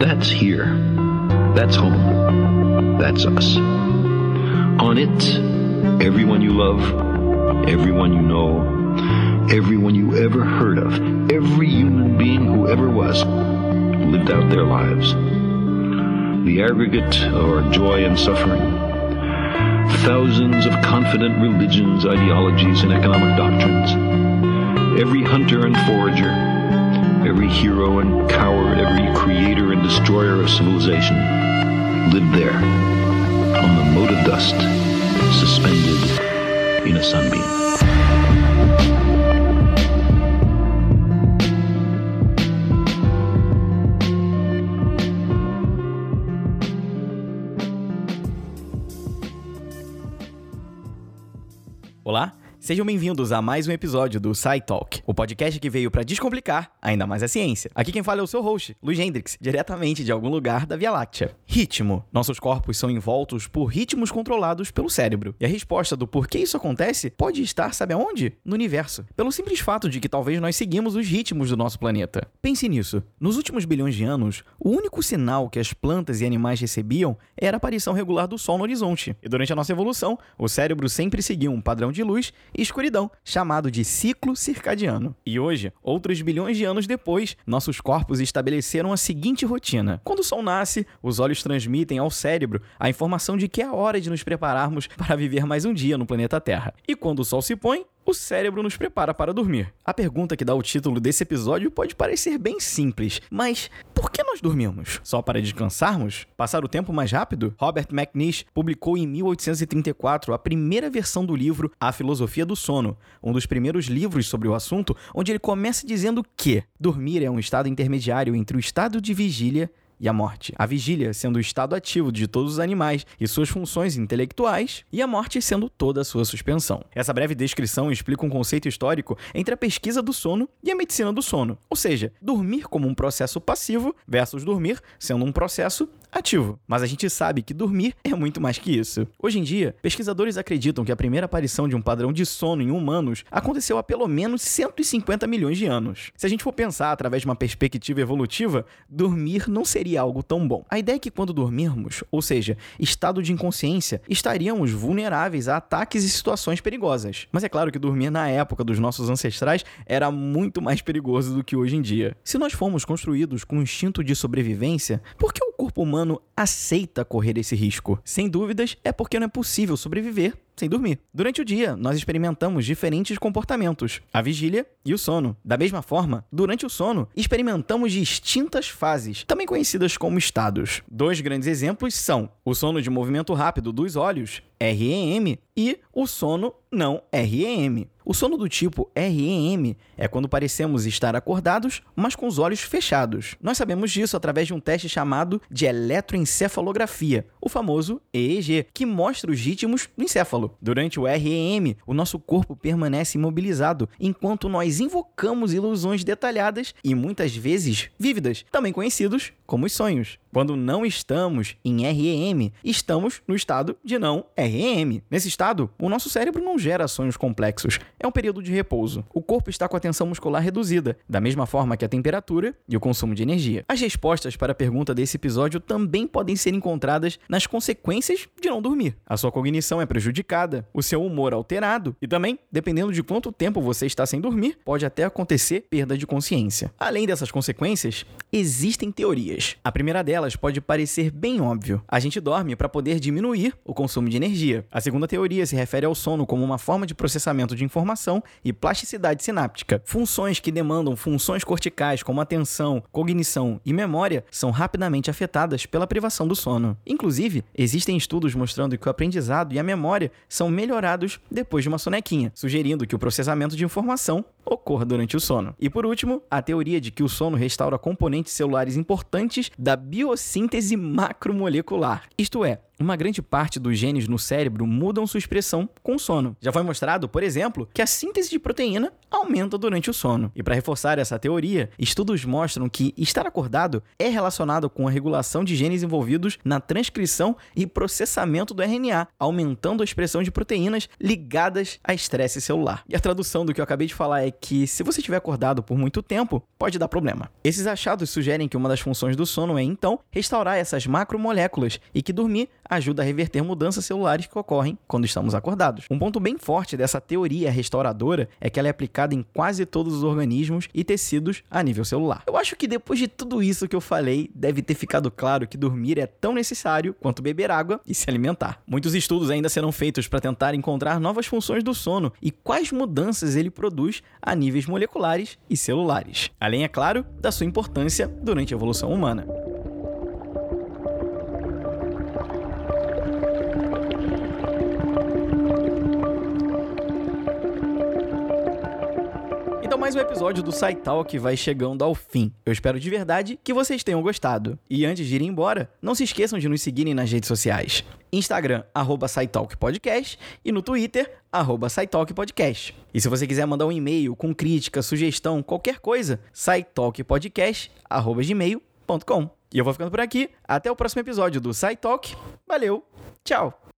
That's here. That's home. That's us. On it, everyone you love, everyone you know, everyone you ever heard of, every human being who ever was, lived out their lives. The aggregate of our joy and suffering, thousands of confident religions, ideologies, and economic doctrines, every hunter and forager, hero and coward, every creator and destroyer of civilization lived there on the mote of dust, suspended in a sunbeam. Olá, sejam bem-vindos a mais um episódio do SciTalk, o podcast que veio para descomplicar ainda mais a ciência. Aqui quem fala é o seu host, Luiz Hendrix, diretamente de algum lugar da Via Láctea. Ritmo. Nossos corpos são envoltos por ritmos controlados pelo cérebro. E a resposta do porquê isso acontece pode estar, sabe aonde? No universo. Pelo simples fato de que talvez nós seguimos os ritmos do nosso planeta. Pense nisso. Nos últimos bilhões de anos, o único sinal que as plantas e animais recebiam era a aparição regular do Sol no horizonte. E durante a nossa evolução, o cérebro sempre seguiu um padrão de luz escuridão, chamado de ciclo circadiano. E hoje, outros bilhões de anos depois, nossos corpos estabeleceram a seguinte rotina. Quando o Sol nasce, os olhos transmitem ao cérebro a informação de que é hora de nos prepararmos para viver mais um dia no planeta Terra. E quando o Sol se põe, o cérebro nos prepara para dormir. A pergunta que dá o título desse episódio pode parecer bem simples, mas por que nós dormimos? Só para descansarmos? Passar o tempo mais rápido? Robert McNish publicou em 1834 a primeira versão do livro A Filosofia do Sono, um dos primeiros livros sobre o assunto, onde ele começa dizendo que dormir é um estado intermediário entre o estado de vigília e a morte. A vigília sendo o estado ativo de todos os animais e suas funções intelectuais, e a morte sendo toda a sua suspensão. Essa breve descrição explica um conceito histórico entre a pesquisa do sono e a medicina do sono, ou seja, dormir como um processo passivo versus dormir sendo um processo ativo. Mas a gente sabe que dormir é muito mais que isso. Hoje em dia, pesquisadores acreditam que a primeira aparição de um padrão de sono em humanos aconteceu há pelo menos 150 milhões de anos. Se a gente for pensar através de uma perspectiva evolutiva, dormir não seria algo tão bom. A ideia é que quando dormirmos, ou seja, estado de inconsciência, estaríamos vulneráveis a ataques e situações perigosas. Mas é claro que dormir na época dos nossos ancestrais era muito mais perigoso do que hoje em dia. Se nós fomos construídos com um instinto de sobrevivência, por que o corpo humano aceita correr esse risco? Sem dúvidas, é porque não é possível sobreviver sem dormir. Durante o dia, nós experimentamos diferentes comportamentos, a vigília e o sono. Da mesma forma, durante o sono, experimentamos distintas fases, também conhecidas como estados. Dois grandes exemplos são o sono de movimento rápido dos olhos, REM, e o sono não REM. O sono do tipo REM é quando parecemos estar acordados, mas com os olhos fechados. Nós sabemos disso através de um teste chamado de eletroencefalografia, o famoso EEG, que mostra os ritmos do encéfalo. Durante o REM, o nosso corpo permanece imobilizado enquanto nós invocamos ilusões detalhadas e muitas vezes vívidas, também conhecidos como os sonhos. Quando não estamos em REM, estamos no estado de não REM. Nesse estado, o nosso cérebro não gera sonhos complexos. É um período de repouso. O corpo está com a tensão muscular reduzida, da mesma forma que a temperatura e o consumo de energia. As respostas para a pergunta desse episódio também podem ser encontradas nas consequências de não dormir. A sua cognição é prejudicada, o seu humor alterado e também, dependendo de quanto tempo você está sem dormir, pode até acontecer perda de consciência. Além dessas consequências, existem teorias. A primeira delas pode parecer bem óbvio. A gente dorme para poder diminuir o consumo de energia. A segunda teoria se refere ao sono como uma forma de processamento de informação e plasticidade sináptica. Funções que demandam funções corticais como atenção, cognição e memória são rapidamente afetadas pela privação do sono. Inclusive, existem estudos mostrando que o aprendizado e a memória são melhorados depois de uma sonequinha, sugerindo que o processamento de informação ocorra durante o sono. E por último, a teoria de que o sono restaura componentes celulares importantes da biossíntese macromolecular. Isto é, uma grande parte dos genes no cérebro mudam sua expressão com o sono. Já foi mostrado, por exemplo, que a síntese de proteína aumenta durante o sono. E para reforçar essa teoria, estudos mostram que estar acordado é relacionado com a regulação de genes envolvidos na transcrição e processamento do RNA, aumentando a expressão de proteínas ligadas a estresse celular. E a tradução do que eu acabei de falar é que se você estiver acordado por muito tempo, pode dar problema. Esses achados sugerem que uma das funções do sono é então restaurar essas macromoléculas e que dormir ajuda a reverter mudanças celulares que ocorrem quando estamos acordados. Um ponto bem forte dessa teoria restauradora é que ela é aplicada em quase todos os organismos e tecidos a nível celular. Eu acho que depois de tudo isso que eu falei, deve ter ficado claro que dormir é tão necessário quanto beber água e se alimentar. Muitos estudos ainda serão feitos para tentar encontrar novas funções do sono e quais mudanças ele produz a níveis moleculares e celulares. Além, é claro, da sua importância durante a evolução humana. Mais um episódio do SciTalk vai chegando ao fim. Eu espero de verdade que vocês tenham gostado. E antes de ir embora, não se esqueçam de nos seguirem nas redes sociais. Instagram, arroba SciTalkPodcast e no Twitter, arroba SciTalkPodcast. E se você quiser mandar um e-mail com crítica, sugestão, qualquer coisa, SciTalkPodcast, gmail.com. E eu vou ficando por aqui. Até o próximo episódio do SciTalk. Valeu, tchau!